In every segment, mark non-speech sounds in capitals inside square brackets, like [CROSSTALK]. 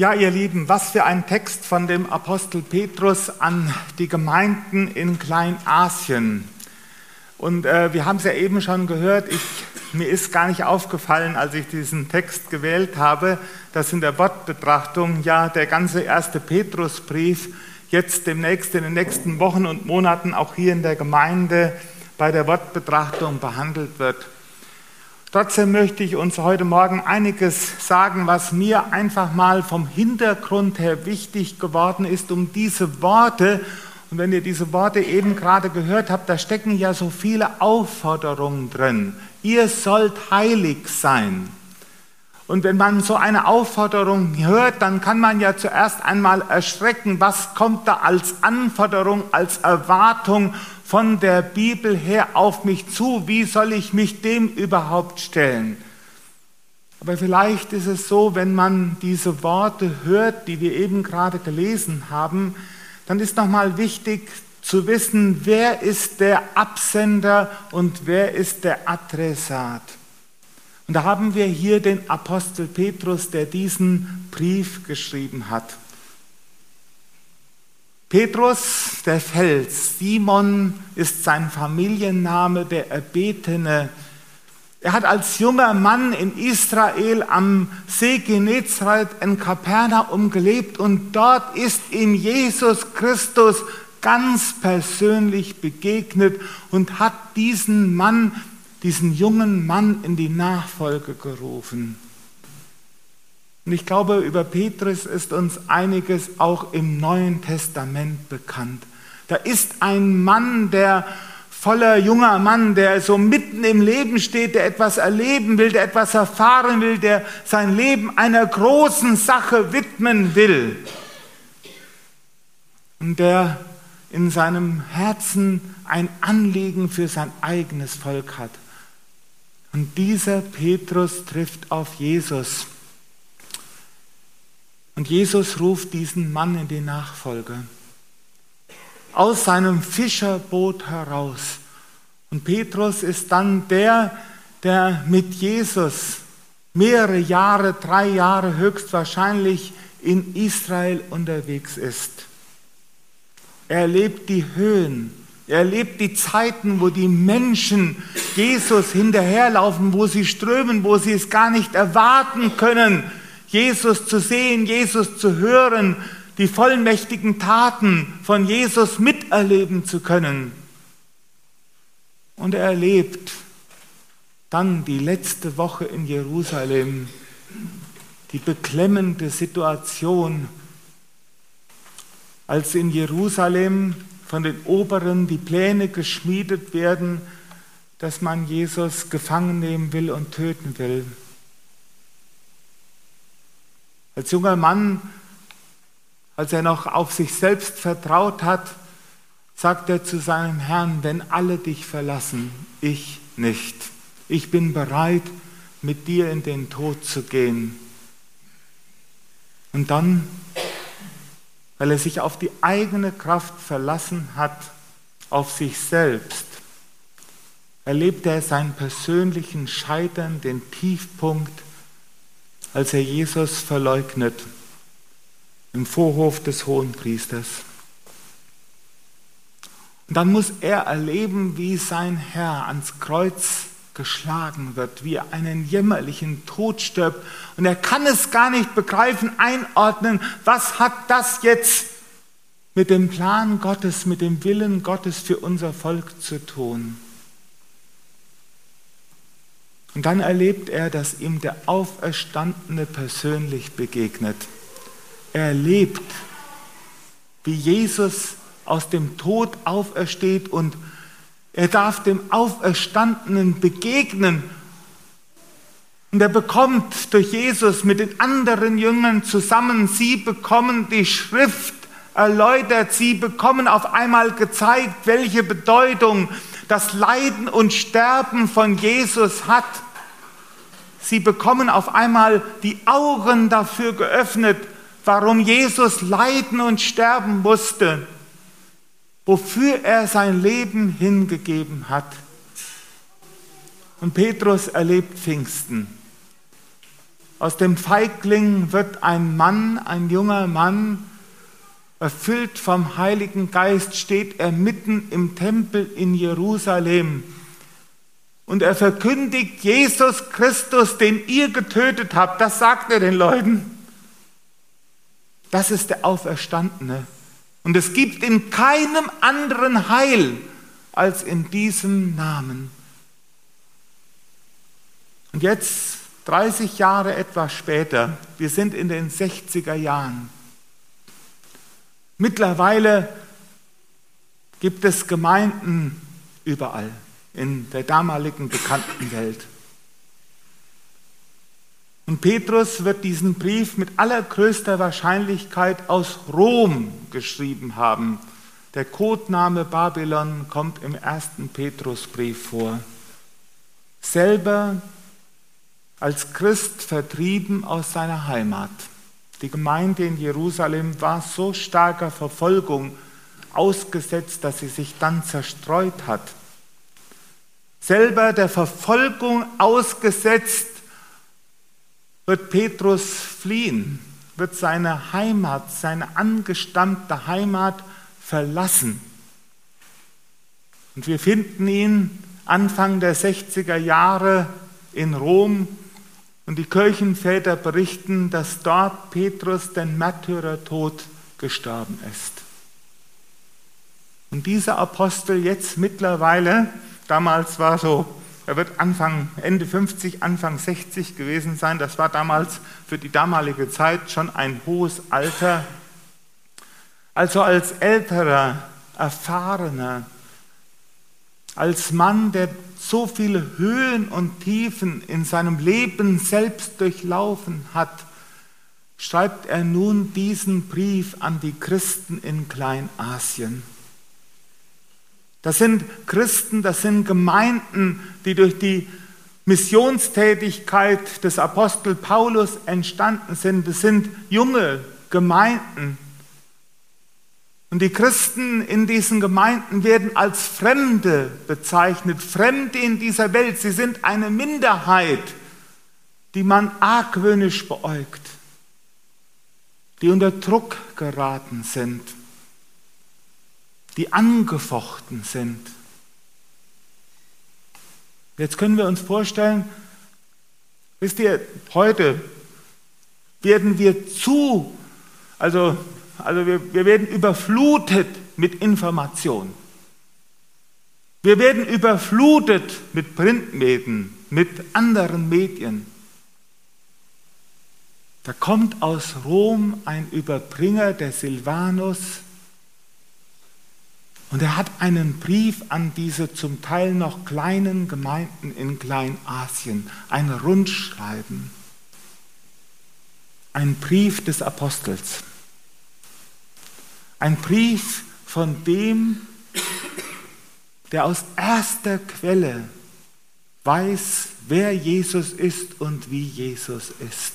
Ja, ihr Lieben, was für ein Text von dem Apostel Petrus an die Gemeinden in Kleinasien. Und äh, wir haben es ja eben schon gehört, ich, mir ist gar nicht aufgefallen, als ich diesen Text gewählt habe, dass in der Wortbetrachtung ja der ganze erste Petrusbrief jetzt demnächst in den nächsten Wochen und Monaten auch hier in der Gemeinde bei der Wortbetrachtung behandelt wird. Trotzdem möchte ich uns heute Morgen einiges sagen, was mir einfach mal vom Hintergrund her wichtig geworden ist, um diese Worte, und wenn ihr diese Worte eben gerade gehört habt, da stecken ja so viele Aufforderungen drin. Ihr sollt heilig sein. Und wenn man so eine Aufforderung hört, dann kann man ja zuerst einmal erschrecken, was kommt da als Anforderung, als Erwartung von der Bibel her auf mich zu? Wie soll ich mich dem überhaupt stellen? Aber vielleicht ist es so, wenn man diese Worte hört, die wir eben gerade gelesen haben, dann ist nochmal wichtig zu wissen, wer ist der Absender und wer ist der Adressat. Und da haben wir hier den Apostel Petrus, der diesen Brief geschrieben hat. Petrus, der Fels, Simon ist sein Familienname, der Erbetene. Er hat als junger Mann in Israel am See Genezareth in Kapernaum gelebt und dort ist ihm Jesus Christus ganz persönlich begegnet und hat diesen Mann diesen jungen Mann in die Nachfolge gerufen. Und ich glaube, über Petrus ist uns einiges auch im Neuen Testament bekannt. Da ist ein Mann, der voller junger Mann, der so mitten im Leben steht, der etwas erleben will, der etwas erfahren will, der sein Leben einer großen Sache widmen will. Und der in seinem Herzen ein Anliegen für sein eigenes Volk hat. Und dieser Petrus trifft auf Jesus. Und Jesus ruft diesen Mann in die Nachfolge. Aus seinem Fischerboot heraus. Und Petrus ist dann der, der mit Jesus mehrere Jahre, drei Jahre höchstwahrscheinlich in Israel unterwegs ist. Er erlebt die Höhen, er erlebt die Zeiten, wo die Menschen Jesus hinterherlaufen, wo sie strömen, wo sie es gar nicht erwarten können, Jesus zu sehen, Jesus zu hören, die vollmächtigen Taten von Jesus miterleben zu können. Und er erlebt dann die letzte Woche in Jerusalem, die beklemmende Situation, als in Jerusalem von den Oberen die Pläne geschmiedet werden, dass man Jesus gefangen nehmen will und töten will. Als junger Mann, als er noch auf sich selbst vertraut hat, sagt er zu seinem Herrn, wenn alle dich verlassen, ich nicht. Ich bin bereit, mit dir in den Tod zu gehen. Und dann weil er sich auf die eigene Kraft verlassen hat, auf sich selbst, erlebt er seinen persönlichen Scheitern, den Tiefpunkt, als er Jesus verleugnet im Vorhof des Hohenpriesters. Und dann muss er erleben, wie sein Herr ans Kreuz geschlagen wird, wie er einen jämmerlichen Tod stirbt. Und er kann es gar nicht begreifen, einordnen, was hat das jetzt mit dem Plan Gottes, mit dem Willen Gottes für unser Volk zu tun. Und dann erlebt er, dass ihm der Auferstandene persönlich begegnet. Er erlebt, wie Jesus aus dem Tod aufersteht und er darf dem Auferstandenen begegnen. Und er bekommt durch Jesus mit den anderen Jüngern zusammen, sie bekommen die Schrift erläutert, sie bekommen auf einmal gezeigt, welche Bedeutung das Leiden und Sterben von Jesus hat. Sie bekommen auf einmal die Augen dafür geöffnet, warum Jesus leiden und sterben musste wofür er sein Leben hingegeben hat. Und Petrus erlebt Pfingsten. Aus dem Feigling wird ein Mann, ein junger Mann, erfüllt vom Heiligen Geist, steht er mitten im Tempel in Jerusalem. Und er verkündigt Jesus Christus, den ihr getötet habt. Das sagt er den Leuten. Das ist der Auferstandene. Und es gibt in keinem anderen Heil als in diesem Namen. Und jetzt, 30 Jahre etwas später, wir sind in den 60er Jahren. Mittlerweile gibt es Gemeinden überall in der damaligen bekannten Welt. Und Petrus wird diesen Brief mit allergrößter Wahrscheinlichkeit aus Rom geschrieben haben. Der Codename Babylon kommt im ersten Petrusbrief vor. Selber als Christ vertrieben aus seiner Heimat. Die Gemeinde in Jerusalem war so starker Verfolgung ausgesetzt, dass sie sich dann zerstreut hat. Selber der Verfolgung ausgesetzt, wird Petrus fliehen, wird seine Heimat, seine angestammte Heimat verlassen. Und wir finden ihn Anfang der 60er Jahre in Rom und die Kirchenväter berichten, dass dort Petrus den Märtyrertod gestorben ist. Und dieser Apostel jetzt mittlerweile, damals war so er wird Anfang, Ende 50, Anfang 60 gewesen sein. Das war damals für die damalige Zeit schon ein hohes Alter. Also als älterer, erfahrener, als Mann, der so viele Höhen und Tiefen in seinem Leben selbst durchlaufen hat, schreibt er nun diesen Brief an die Christen in Kleinasien. Das sind Christen, das sind Gemeinden, die durch die Missionstätigkeit des Apostel Paulus entstanden sind. Das sind junge Gemeinden. Und die Christen in diesen Gemeinden werden als Fremde bezeichnet, Fremde in dieser Welt. Sie sind eine Minderheit, die man argwöhnisch beäugt, die unter Druck geraten sind die angefochten sind. Jetzt können wir uns vorstellen, wisst ihr, heute werden wir zu, also, also wir, wir werden überflutet mit Informationen. Wir werden überflutet mit Printmedien, mit anderen Medien. Da kommt aus Rom ein Überbringer, der Silvanus, und er hat einen Brief an diese zum Teil noch kleinen Gemeinden in Kleinasien, ein Rundschreiben, ein Brief des Apostels, ein Brief von dem, der aus erster Quelle weiß, wer Jesus ist und wie Jesus ist.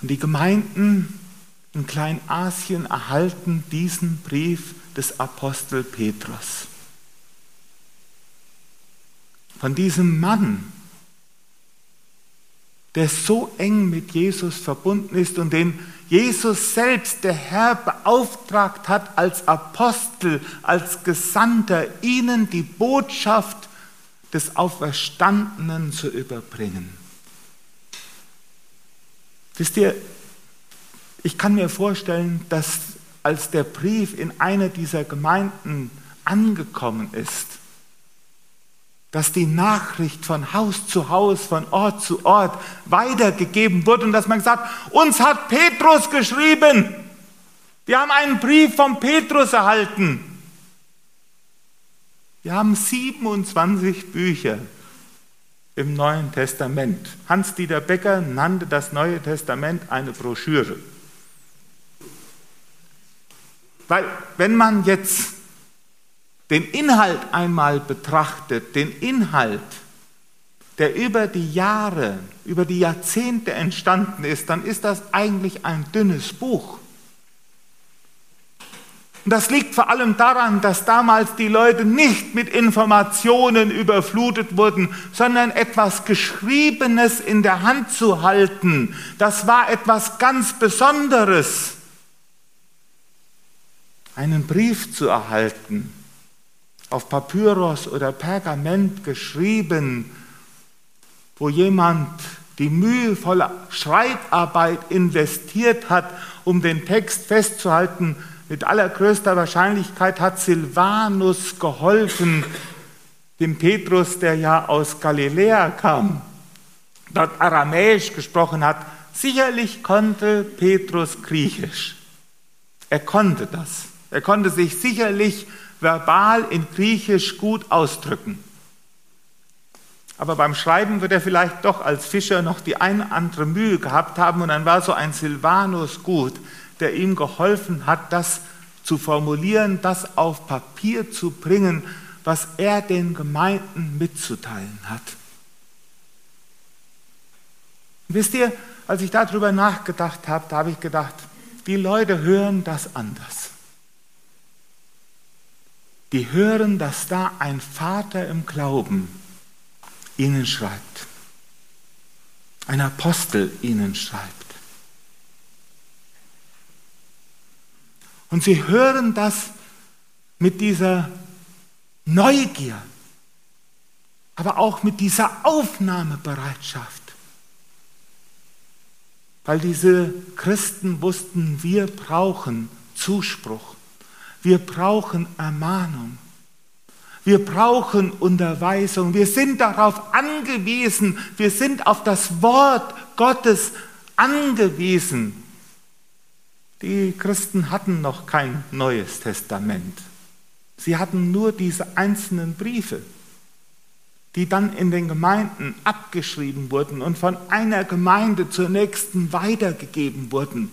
Und die Gemeinden in Kleinasien erhalten diesen Brief des Apostel Petrus. Von diesem Mann, der so eng mit Jesus verbunden ist und den Jesus selbst, der Herr, beauftragt hat als Apostel, als Gesandter, ihnen die Botschaft des Auferstandenen zu überbringen. Wisst ihr, ich kann mir vorstellen, dass als der Brief in einer dieser Gemeinden angekommen ist, dass die Nachricht von Haus zu Haus, von Ort zu Ort weitergegeben wurde und dass man gesagt, uns hat Petrus geschrieben. Wir haben einen Brief von Petrus erhalten. Wir haben 27 Bücher im Neuen Testament. Hans-Dieter Becker nannte das Neue Testament eine Broschüre. Weil wenn man jetzt den Inhalt einmal betrachtet, den Inhalt, der über die Jahre, über die Jahrzehnte entstanden ist, dann ist das eigentlich ein dünnes Buch. Und das liegt vor allem daran, dass damals die Leute nicht mit Informationen überflutet wurden, sondern etwas Geschriebenes in der Hand zu halten. Das war etwas ganz Besonderes. Einen Brief zu erhalten, auf Papyrus oder Pergament geschrieben, wo jemand die mühevolle Schreibarbeit investiert hat, um den Text festzuhalten, mit allergrößter Wahrscheinlichkeit hat Silvanus geholfen, dem Petrus, der ja aus Galiläa kam, dort Aramäisch gesprochen hat. Sicherlich konnte Petrus Griechisch. Er konnte das. Er konnte sich sicherlich verbal in Griechisch gut ausdrücken. Aber beim Schreiben wird er vielleicht doch als Fischer noch die eine andere Mühe gehabt haben und dann war so ein Silvanus gut, der ihm geholfen hat, das zu formulieren, das auf Papier zu bringen, was er den Gemeinden mitzuteilen hat. Wisst ihr, als ich darüber nachgedacht habe, da habe ich gedacht, die Leute hören das anders. Die hören, dass da ein Vater im Glauben ihnen schreibt, ein Apostel ihnen schreibt. Und sie hören das mit dieser Neugier, aber auch mit dieser Aufnahmebereitschaft. Weil diese Christen wussten, wir brauchen Zuspruch, wir brauchen Ermahnung, wir brauchen Unterweisung, wir sind darauf angewiesen, wir sind auf das Wort Gottes angewiesen. Die Christen hatten noch kein neues Testament. Sie hatten nur diese einzelnen Briefe, die dann in den Gemeinden abgeschrieben wurden und von einer Gemeinde zur nächsten weitergegeben wurden.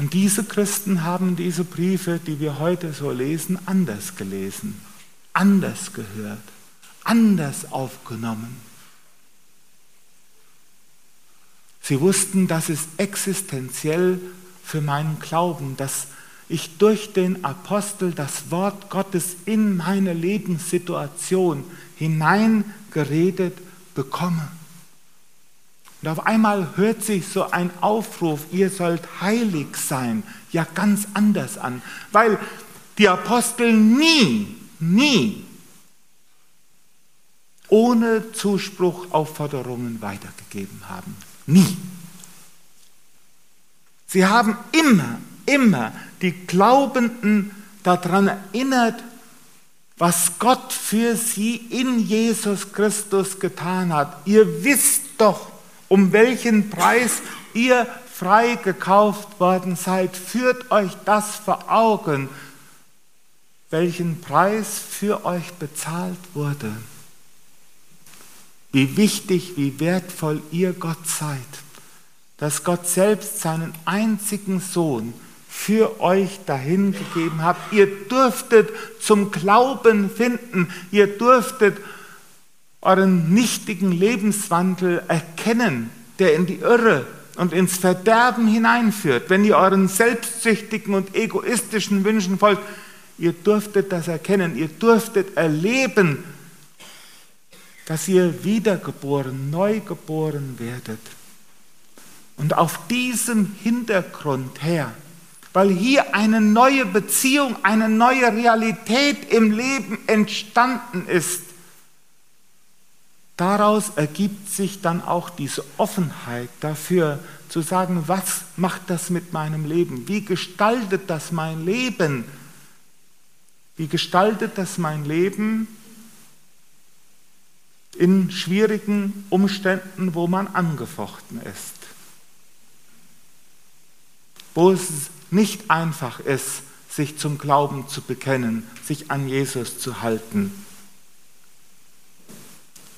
Und diese Christen haben diese Briefe, die wir heute so lesen, anders gelesen, anders gehört, anders aufgenommen. Sie wussten, das ist existenziell für meinen Glauben, dass ich durch den Apostel das Wort Gottes in meine Lebenssituation hineingeredet bekomme. Und auf einmal hört sich so ein Aufruf, ihr sollt heilig sein, ja ganz anders an, weil die Apostel nie, nie ohne Zuspruch Aufforderungen weitergegeben haben. Nie. Sie haben immer, immer die Glaubenden daran erinnert, was Gott für sie in Jesus Christus getan hat. Ihr wisst doch, um welchen Preis ihr frei gekauft worden seid. Führt euch das vor Augen, welchen Preis für euch bezahlt wurde wie wichtig, wie wertvoll ihr Gott seid, dass Gott selbst seinen einzigen Sohn für euch dahingegeben hat. Ihr dürftet zum Glauben finden, ihr dürftet euren nichtigen Lebenswandel erkennen, der in die Irre und ins Verderben hineinführt. Wenn ihr euren selbstsüchtigen und egoistischen Wünschen folgt, ihr dürftet das erkennen, ihr dürftet erleben, dass ihr wiedergeboren, neu geboren werdet. Und auf diesem Hintergrund her, weil hier eine neue Beziehung, eine neue Realität im Leben entstanden ist, daraus ergibt sich dann auch diese Offenheit dafür zu sagen, was macht das mit meinem Leben? Wie gestaltet das mein Leben? Wie gestaltet das mein Leben? in schwierigen Umständen, wo man angefochten ist, wo es nicht einfach ist, sich zum Glauben zu bekennen, sich an Jesus zu halten.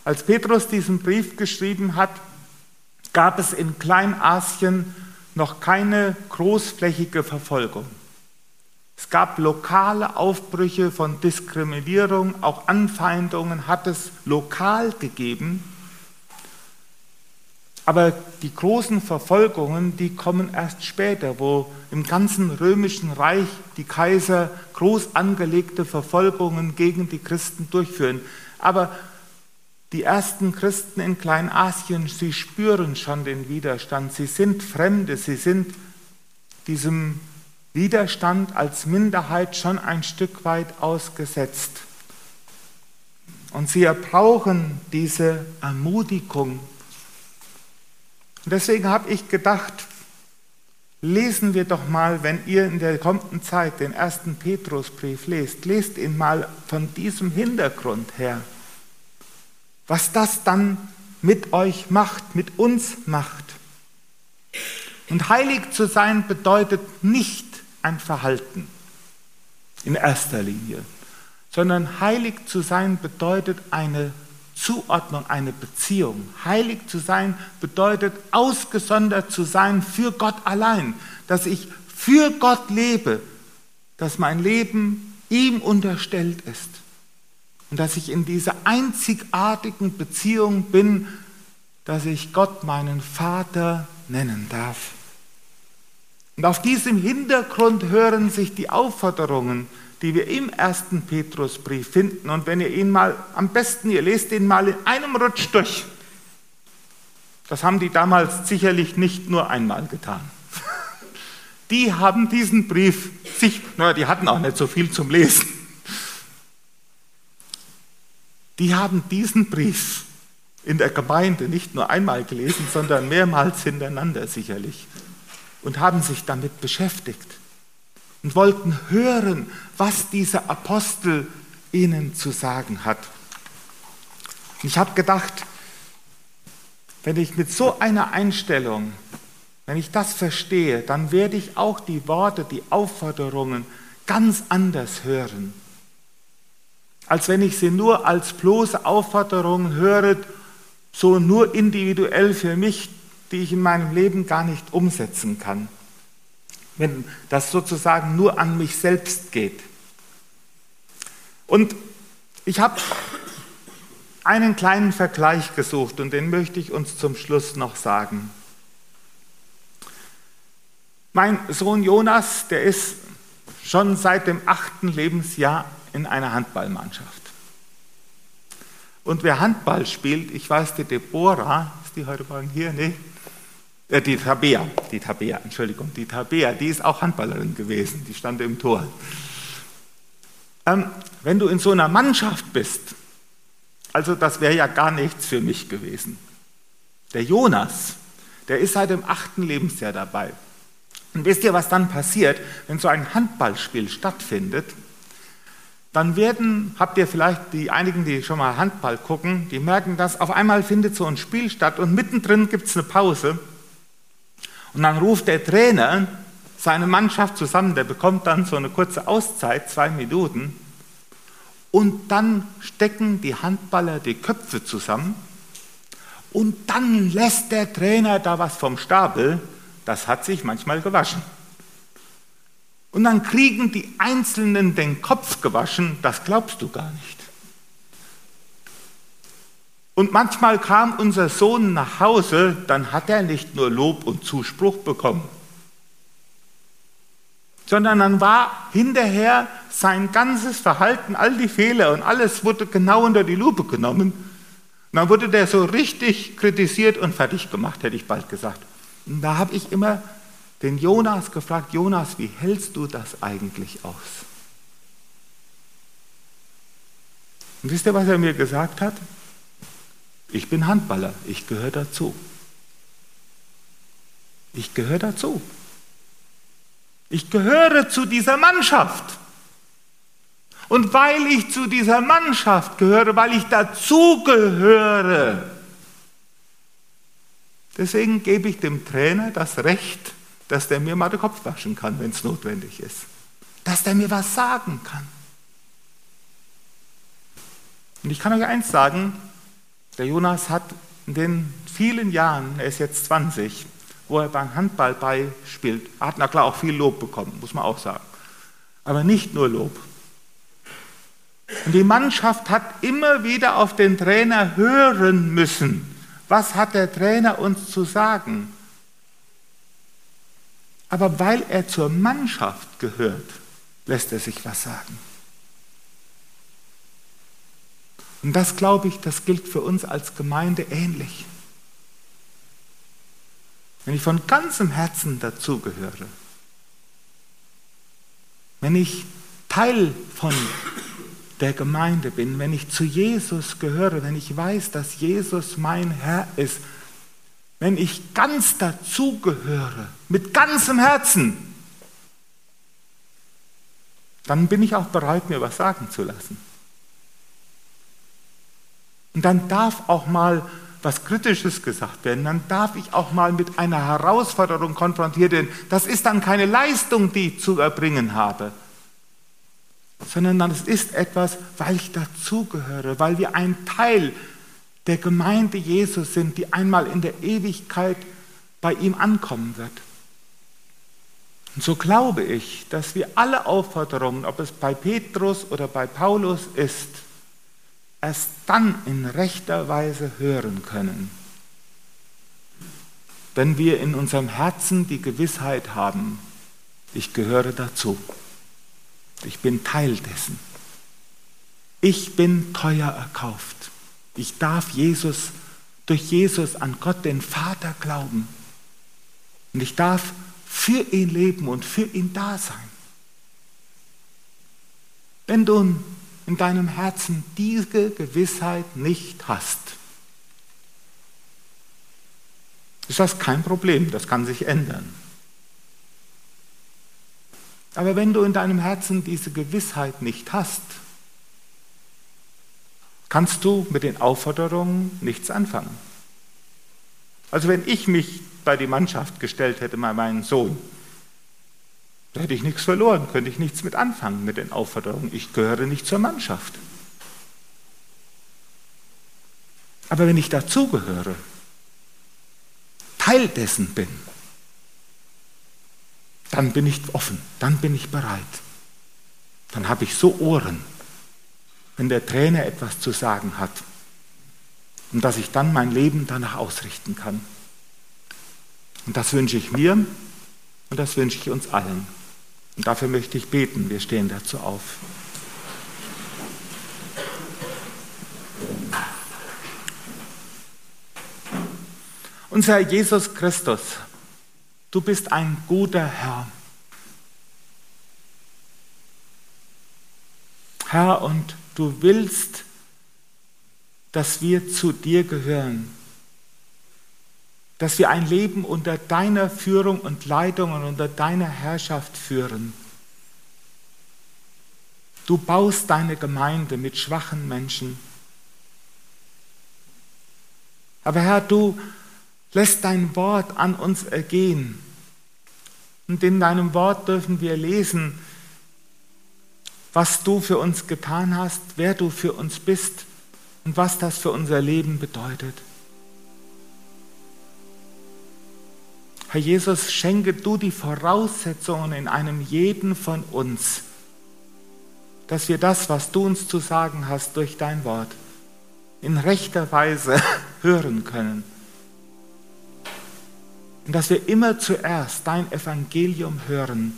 Als Petrus diesen Brief geschrieben hat, gab es in Kleinasien noch keine großflächige Verfolgung. Es gab lokale Aufbrüche von Diskriminierung, auch Anfeindungen hat es lokal gegeben. Aber die großen Verfolgungen, die kommen erst später, wo im ganzen römischen Reich die Kaiser groß angelegte Verfolgungen gegen die Christen durchführen. Aber die ersten Christen in Kleinasien, sie spüren schon den Widerstand. Sie sind Fremde, sie sind diesem Widerstand als Minderheit schon ein Stück weit ausgesetzt. Und sie brauchen diese Ermutigung. Und deswegen habe ich gedacht, lesen wir doch mal, wenn ihr in der kommenden Zeit den ersten Petrusbrief lest, lest ihn mal von diesem Hintergrund her. Was das dann mit euch macht, mit uns macht. Und heilig zu sein bedeutet nicht ein Verhalten in erster Linie, sondern heilig zu sein bedeutet eine Zuordnung, eine Beziehung. Heilig zu sein bedeutet ausgesondert zu sein für Gott allein, dass ich für Gott lebe, dass mein Leben ihm unterstellt ist und dass ich in dieser einzigartigen Beziehung bin, dass ich Gott meinen Vater nennen darf. Und auf diesem Hintergrund hören sich die Aufforderungen, die wir im ersten Petrusbrief finden. Und wenn ihr ihn mal, am besten ihr lest ihn mal in einem Rutsch durch. Das haben die damals sicherlich nicht nur einmal getan. [LAUGHS] Die haben diesen Brief sich, naja, die hatten auch nicht so viel zum Lesen. Die haben diesen Brief in der Gemeinde nicht nur einmal gelesen, sondern mehrmals hintereinander sicherlich und haben sich damit beschäftigt und wollten hören, was dieser Apostel ihnen zu sagen hat. Ich habe gedacht, wenn ich mit so einer Einstellung, wenn ich das verstehe, dann werde ich auch die Worte, die Aufforderungen ganz anders hören, als wenn ich sie nur als bloße Aufforderungen höre, so nur individuell für mich die ich in meinem Leben gar nicht umsetzen kann. Wenn das sozusagen nur an mich selbst geht. Und ich habe einen kleinen Vergleich gesucht und den möchte ich uns zum Schluss noch sagen. Mein Sohn Jonas, der ist schon seit dem achten Lebensjahr in einer Handballmannschaft. Und wer Handball spielt, ich weiß, die Deborah, ist die heute Morgen hier? Nee, äh, die Tabea, die Tabea, Entschuldigung, die Tabea, die ist auch Handballerin gewesen, die stand im Tor. Ähm, wenn du in so einer Mannschaft bist, also das wäre ja gar nichts für mich gewesen. Der Jonas, der ist seit dem achten Lebensjahr dabei. Und wisst ihr, was dann passiert, wenn so ein Handballspiel stattfindet? Dann werden, habt ihr vielleicht die einigen, die schon mal Handball gucken, die merken das, auf einmal findet so ein Spiel statt und mittendrin gibt es eine Pause. Und dann ruft der Trainer seine Mannschaft zusammen, der bekommt dann so eine kurze Auszeit, zwei Minuten, und dann stecken die Handballer die Köpfe zusammen. Und dann lässt der Trainer da was vom Stapel, das hat sich manchmal gewaschen. Und dann kriegen die Einzelnen den Kopf gewaschen, das glaubst du gar nicht. Und manchmal kam unser Sohn nach Hause, dann hat er nicht nur Lob und Zuspruch bekommen, sondern dann war hinterher sein ganzes Verhalten, all die Fehler und alles wurde genau unter die Lupe genommen. Und dann wurde der so richtig kritisiert und fertig gemacht, hätte ich bald gesagt. Und da habe ich immer den Jonas gefragt, Jonas, wie hältst du das eigentlich aus? Und wisst ihr, was er mir gesagt hat? Ich bin Handballer, ich gehöre dazu. Ich gehöre dazu. Ich gehöre zu dieser Mannschaft. Und weil ich zu dieser Mannschaft gehöre, weil ich dazugehöre, deswegen gebe ich dem Trainer das Recht, dass der mir mal den Kopf waschen kann, wenn es notwendig ist. Dass der mir was sagen kann. Und ich kann euch eins sagen, der Jonas hat in den vielen Jahren, er ist jetzt 20, wo er beim Handball beispielt, hat na klar auch viel Lob bekommen, muss man auch sagen. Aber nicht nur Lob. Und die Mannschaft hat immer wieder auf den Trainer hören müssen, was hat der Trainer uns zu sagen? Aber weil er zur Mannschaft gehört, lässt er sich was sagen. Und das glaube ich, das gilt für uns als Gemeinde ähnlich. Wenn ich von ganzem Herzen dazugehöre, wenn ich Teil von der Gemeinde bin, wenn ich zu Jesus gehöre, wenn ich weiß, dass Jesus mein Herr ist, wenn ich ganz dazugehöre, mit ganzem Herzen, dann bin ich auch bereit, mir was sagen zu lassen. Und dann darf auch mal was Kritisches gesagt werden, dann darf ich auch mal mit einer Herausforderung konfrontiert werden. Das ist dann keine Leistung, die ich zu erbringen habe, sondern es ist etwas, weil ich dazugehöre, weil wir ein Teil der Gemeinde Jesus sind, die einmal in der Ewigkeit bei ihm ankommen wird. Und so glaube ich, dass wir alle Aufforderungen, ob es bei Petrus oder bei Paulus ist, erst dann in rechter Weise hören können, wenn wir in unserem Herzen die Gewissheit haben, ich gehöre dazu. Ich bin Teil dessen. Ich bin teuer erkauft. Ich darf Jesus, durch Jesus an Gott, den Vater, glauben. Und ich darf für ihn leben und für ihn da sein. Wenn du in deinem Herzen diese Gewissheit nicht hast, ist das kein Problem, das kann sich ändern. Aber wenn du in deinem Herzen diese Gewissheit nicht hast, kannst du mit den Aufforderungen nichts anfangen. Also wenn ich mich bei die Mannschaft gestellt hätte, bei meinem Sohn, da hätte ich nichts verloren, könnte ich nichts mit anfangen mit den Aufforderungen. Ich gehöre nicht zur Mannschaft. Aber wenn ich dazugehöre, Teil dessen bin, dann bin ich offen, dann bin ich bereit. Dann habe ich so Ohren, wenn der Trainer etwas zu sagen hat und dass ich dann mein Leben danach ausrichten kann. Und das wünsche ich mir und das wünsche ich uns allen. Und dafür möchte ich beten. Wir stehen dazu auf. Unser Jesus Christus, du bist ein guter Herr. Herr, und du willst, dass wir zu dir gehören, dass wir ein Leben unter deiner Führung und Leitung und unter deiner Herrschaft führen. Du baust deine Gemeinde mit schwachen Menschen. Aber Herr, du lässt dein Wort an uns ergehen. Und in deinem Wort dürfen wir lesen, was du für uns getan hast, wer du für uns bist und was das für unser Leben bedeutet. Herr Jesus, schenke du die Voraussetzungen in einem jeden von uns, dass wir das, was du uns zu sagen hast durch dein Wort, in rechter Weise [LAUGHS] hören können. Und dass wir immer zuerst dein Evangelium hören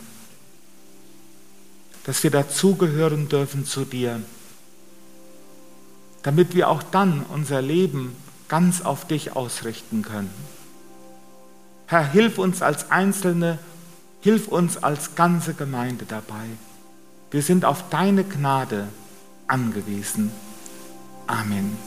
dass wir dazugehören dürfen zu dir, damit wir auch dann unser Leben ganz auf dich ausrichten können. Herr, hilf uns als Einzelne, hilf uns als ganze Gemeinde dabei. Wir sind auf deine Gnade angewiesen. Amen.